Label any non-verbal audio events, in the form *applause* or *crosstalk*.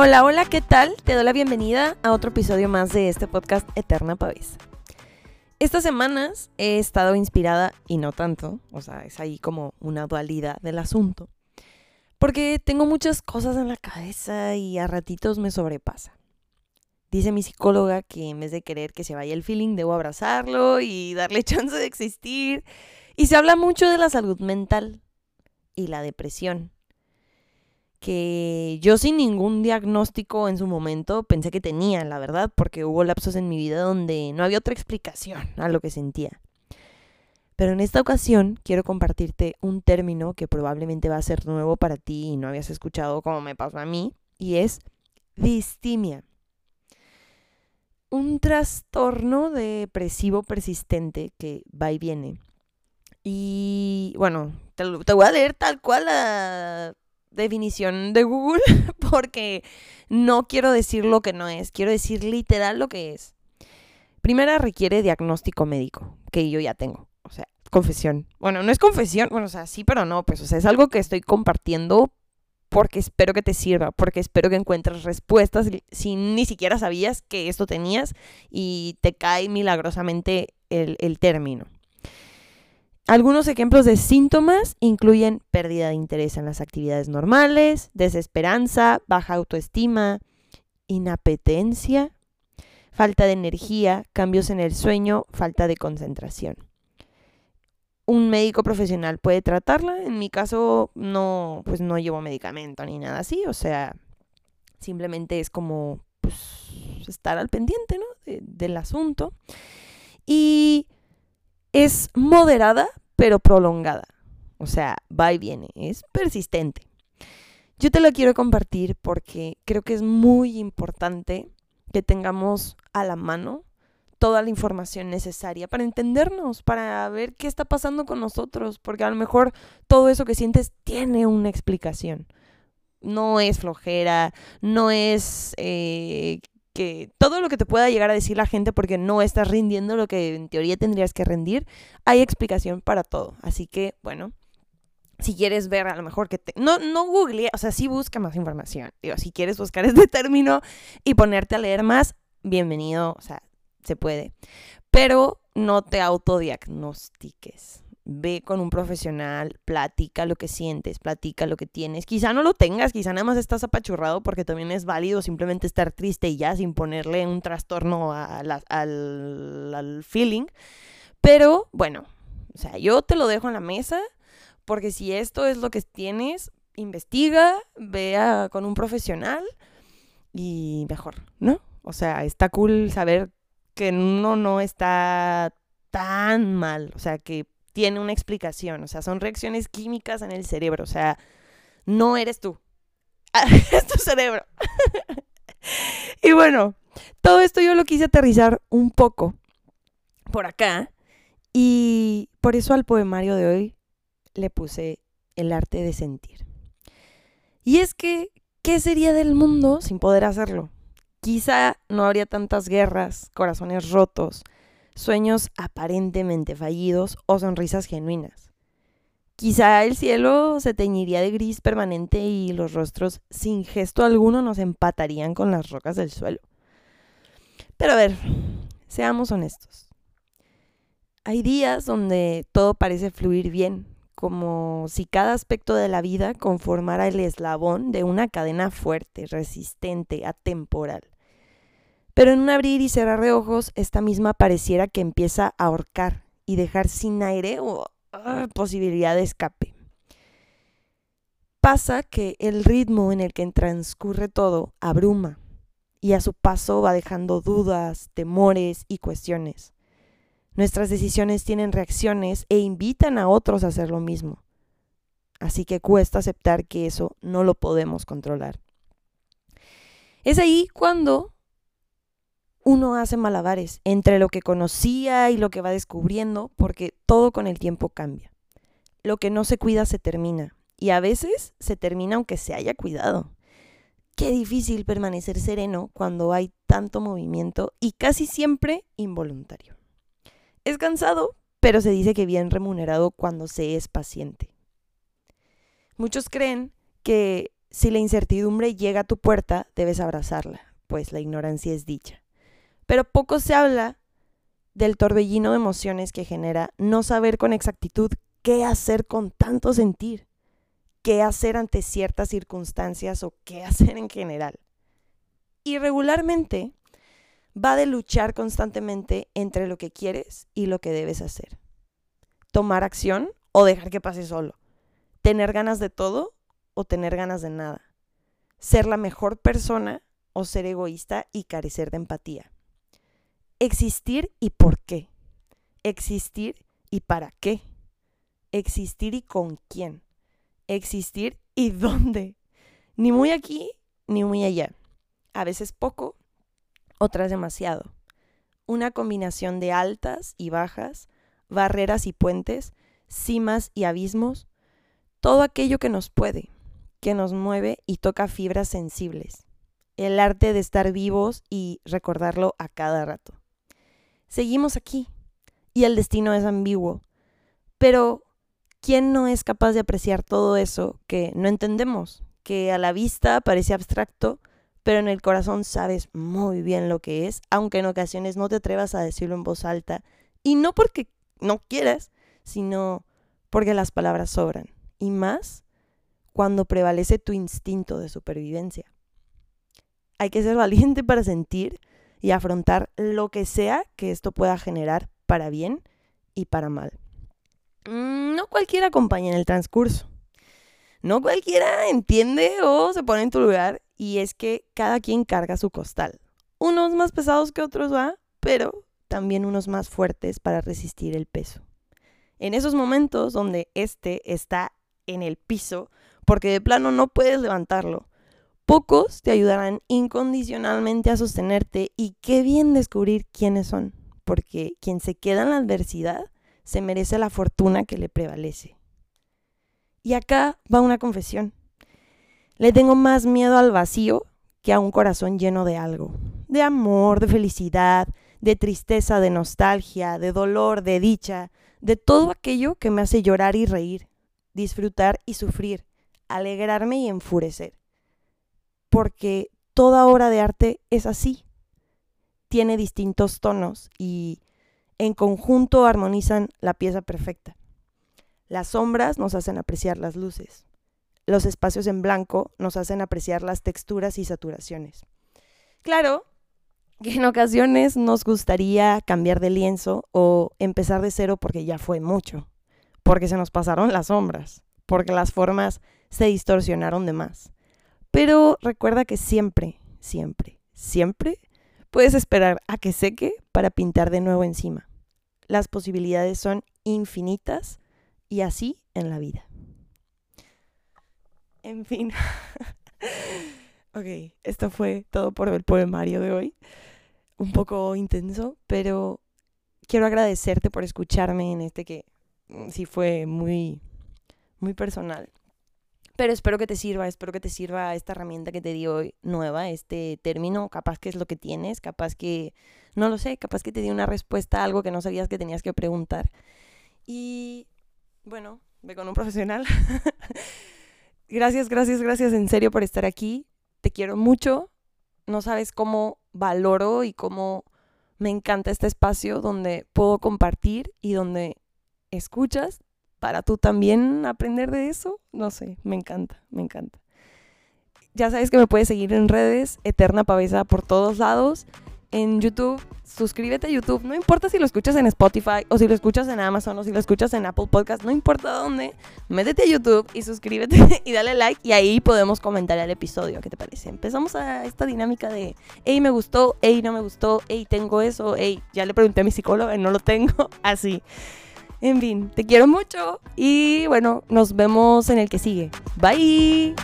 Hola, hola, ¿qué tal? Te doy la bienvenida a otro episodio más de este podcast Eterna Pavesa. Estas semanas he estado inspirada y no tanto, o sea, es ahí como una dualidad del asunto, porque tengo muchas cosas en la cabeza y a ratitos me sobrepasa. Dice mi psicóloga que en vez de querer que se vaya el feeling, debo abrazarlo y darle *laughs* chance de existir. Y se habla mucho de la salud mental y la depresión que yo sin ningún diagnóstico en su momento pensé que tenía, la verdad, porque hubo lapsos en mi vida donde no había otra explicación a lo que sentía. Pero en esta ocasión quiero compartirte un término que probablemente va a ser nuevo para ti y no habías escuchado como me pasó a mí, y es distimia. Un trastorno depresivo persistente que va y viene. Y bueno, te, voy a leer tal cual definición de Google *laughs* porque no quiero decir lo que no es, quiero decir literal lo que es. Primera requiere diagnóstico médico, que yo ya tengo. O sea, confesión. Bueno, no es confesión, bueno, o sea, sí, pero no, pues, o sea, es algo que estoy compartiendo porque espero que te sirva, porque espero que encuentres respuestas si ni siquiera sabías que esto tenías y te cae milagrosamente el, el término. Algunos ejemplos de síntomas incluyen pérdida de interés en las actividades normales, desesperanza, baja autoestima, inapetencia, falta de energía, cambios en el sueño, falta de concentración. Un médico profesional puede tratarla. En mi caso no, pues no llevo medicamento ni nada así, o sea, simplemente es como pues, estar al pendiente ¿no? del asunto. Y es moderada, pero prolongada. O sea, va y viene, es persistente. Yo te lo quiero compartir porque creo que es muy importante que tengamos a la mano toda la información necesaria para entendernos, para ver qué está pasando con nosotros, porque a lo mejor todo eso que sientes tiene una explicación. No es flojera, no es eh, que todo lo que te pueda llegar a decir la gente porque no estás rindiendo lo que en teoría tendrías que rendir, hay explicación para todo. Así que, bueno, si quieres ver a lo mejor que te... No, no google, o sea, sí busca más información. Digo, si quieres buscar *laughs* este término y ponerte a leer más, bienvenido, o sea, se puede. Pero no te autodiagnostiques ve con un profesional, platica lo que sientes, platica lo que tienes. Quizá no lo tengas, quizá nada más estás apachurrado porque también es válido simplemente estar triste y ya sin ponerle un trastorno al, al feeling. Pero bueno, o sea, yo te lo dejo en la mesa porque si esto es lo que tienes, investiga, vea con un profesional y mejor, ¿no? O sea, está cool saber que uno no está tan mal, o sea, que tiene una explicación, o sea, son reacciones químicas en el cerebro, o sea, no eres tú, *laughs* es tu cerebro. *laughs* y bueno, todo esto yo lo quise aterrizar un poco por acá y por eso al poemario de hoy le puse el arte de sentir. Y es que, ¿qué sería del mundo sin poder hacerlo? Quizá no habría tantas guerras, corazones rotos, sueños aparentemente fallidos o sonrisas genuinas. Quizá el cielo se teñiría de gris permanente y los rostros sin gesto alguno nos empatarían con las rocas del suelo. Pero a ver, seamos honestos. Hay días donde todo parece fluir bien, como si cada aspecto de la vida conformara el eslabón de una cadena fuerte, resistente, atemporal. Pero en un abrir y cerrar de ojos, esta misma pareciera que empieza a ahorcar y dejar sin aire o ah, posibilidad de escape. Pasa que el ritmo en el que transcurre todo abruma y a su paso va dejando dudas, temores y cuestiones. Nuestras decisiones tienen reacciones e invitan a otros a hacer lo mismo. Así que cuesta aceptar que eso no lo podemos controlar. Es ahí cuando uno hace malabares entre lo que conocía y lo que va descubriendo, porque todo con el tiempo cambia. Lo que no se cuida se termina, y a veces se termina aunque se haya cuidado. Qué difícil permanecer sereno cuando hay tanto movimiento y casi siempre involuntario. Es cansado, pero se dice que bien remunerado cuando se es paciente. Muchos creen que si la incertidumbre llega a tu puerta, debes abrazarla, pues la ignorancia es dicha. Pero poco se habla del torbellino de emociones que genera no saber con exactitud qué hacer con tanto sentir, qué hacer ante ciertas circunstancias o qué hacer en general. Y regularmente va de luchar constantemente entre lo que quieres y lo que debes hacer. Tomar acción o dejar que pase solo. Tener ganas de todo o tener ganas de nada. Ser la mejor persona o ser egoísta y carecer de empatía. Existir y por qué. Existir y para qué. Existir y con quién. Existir y *laughs* dónde. Ni muy aquí ni muy allá. A veces poco, otras demasiado. Una combinación de altas y bajas, barreras y puentes, cimas y abismos, todo aquello que nos puede, que nos mueve y toca fibras sensibles. El arte de estar vivos y recordarlo a cada rato. Seguimos aquí y el destino es ambiguo, pero ¿quién no es capaz de apreciar todo eso que no entendemos, que a la vista parece abstracto, pero en el corazón sabes muy bien lo que es, aunque en ocasiones no te atrevas a decirlo en voz alta, y no porque no quieras, sino porque las palabras sobran, y más cuando prevalece tu instinto de supervivencia. Hay que ser valiente para sentir y afrontar lo que sea que esto pueda generar para bien y para mal. Mm, no cualquiera acompaña en el transcurso. No cualquiera entiende o se pone en tu lugar y es que cada quien carga su costal. Unos más pesados que otros va, pero también unos más fuertes para resistir el peso. En esos momentos donde este está en el piso, porque de plano no puedes levantarlo, pocos te ayudarán incondicionalmente a sostenerte y qué bien descubrir quiénes son, porque quien se queda en la adversidad se merece la fortuna que le prevalece. Y acá va una confesión. Le tengo más miedo al vacío que a un corazón lleno de algo, de amor, de felicidad, de tristeza, de nostalgia, de dolor, de dicha, de todo aquello que me hace llorar y reír, disfrutar y sufrir, alegrarme y enfurecer. Porque toda obra de arte es así. Tiene distintos tonos y en conjunto armonizan la pieza perfecta. Las sombras nos hacen apreciar las luces los espacios en blanco nos hacen apreciar las texturas y saturaciones. Claro que en ocasiones nos gustaría cambiar de lienzo o empezar de cero porque ya fue mucho, porque se nos pasaron las sombras, porque las formas se distorsionaron de más. Pero recuerda que siempre, siempre, siempre puedes esperar a que seque para pintar de nuevo encima. Las posibilidades son infinitas y así en la vida. En fin. *laughs* ok, esto fue todo por el poemario de hoy. Un poco intenso, pero quiero agradecerte por escucharme en este que mm, sí fue muy, muy personal. Pero espero que te sirva, espero que te sirva esta herramienta que te di hoy nueva, este término, capaz que es lo que tienes, capaz que, no lo sé, capaz que te di una respuesta a algo que no sabías que tenías que preguntar. Y bueno, ve con un profesional. *laughs* Gracias, gracias, gracias en serio por estar aquí. Te quiero mucho. No sabes cómo valoro y cómo me encanta este espacio donde puedo compartir y donde escuchas para tú también aprender de eso. No sé, me encanta, me encanta. Ya sabes que me puedes seguir en redes, Eterna Pavesa por todos lados en YouTube, suscríbete a YouTube. No importa si lo escuchas en Spotify o si lo escuchas en Amazon o si lo escuchas en Apple Podcast, no importa dónde, métete a YouTube y suscríbete *laughs* y dale like y ahí podemos comentar el episodio. ¿Qué te parece? Empezamos a esta dinámica de, hey, me gustó, hey, no me gustó, hey, tengo eso, hey, ya le pregunté a mi psicóloga no lo tengo, *laughs* así. En fin, te quiero mucho y bueno, nos vemos en el que sigue. Bye.